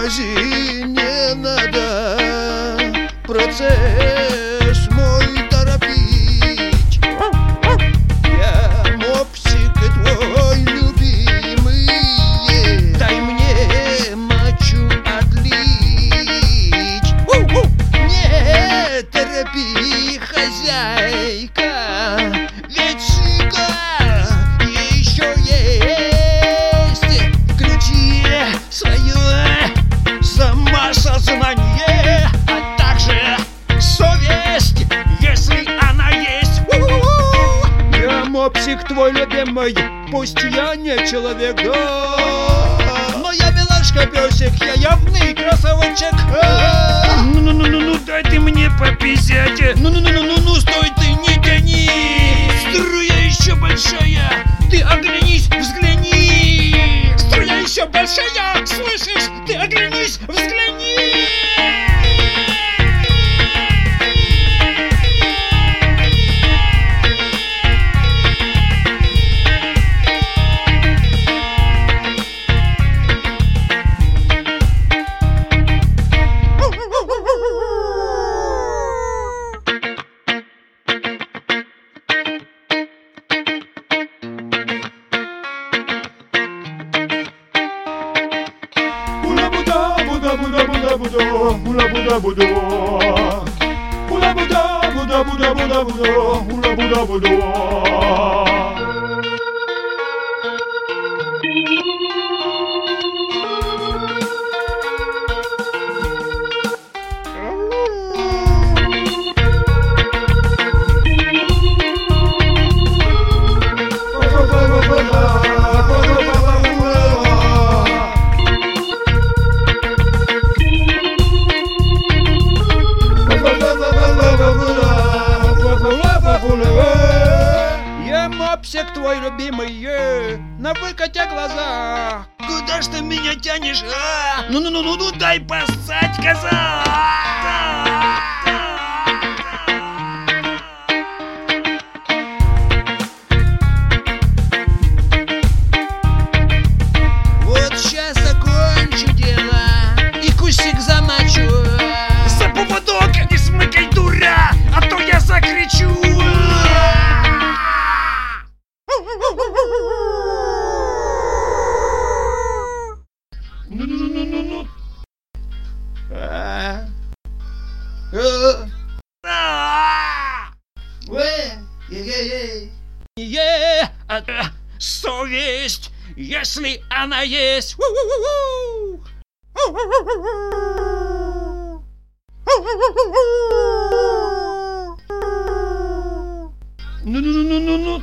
тормози, не надо Процесс мой торопить. Я мопсик твой любимый. Дай мне мочу отлить. Не торопись. Мопсик твой любимый, пусть я не человек, да. Но я милашка песик, я явный красавчик. Ну-ну-ну-ну, дай ты мне пописять. Ну-ну-ну-ну-ну, стой ты, не тяни! Струя еще большая! Ты оглянись, взгляни! Струя еще большая! buda buda budo, hula buda budo. Hula buda buda buda buda budo, hula buda budo. Мопсик твой любимый, э, на выкате глаза. Куда ж ты меня тянешь, а? Ну-ну-ну, ну дай поссать, коза! Вот сейчас закончу дело и кусик замочу. За поводок совесть, если она есть. У-у-у-у. Ну-ну-ну-ну-ну.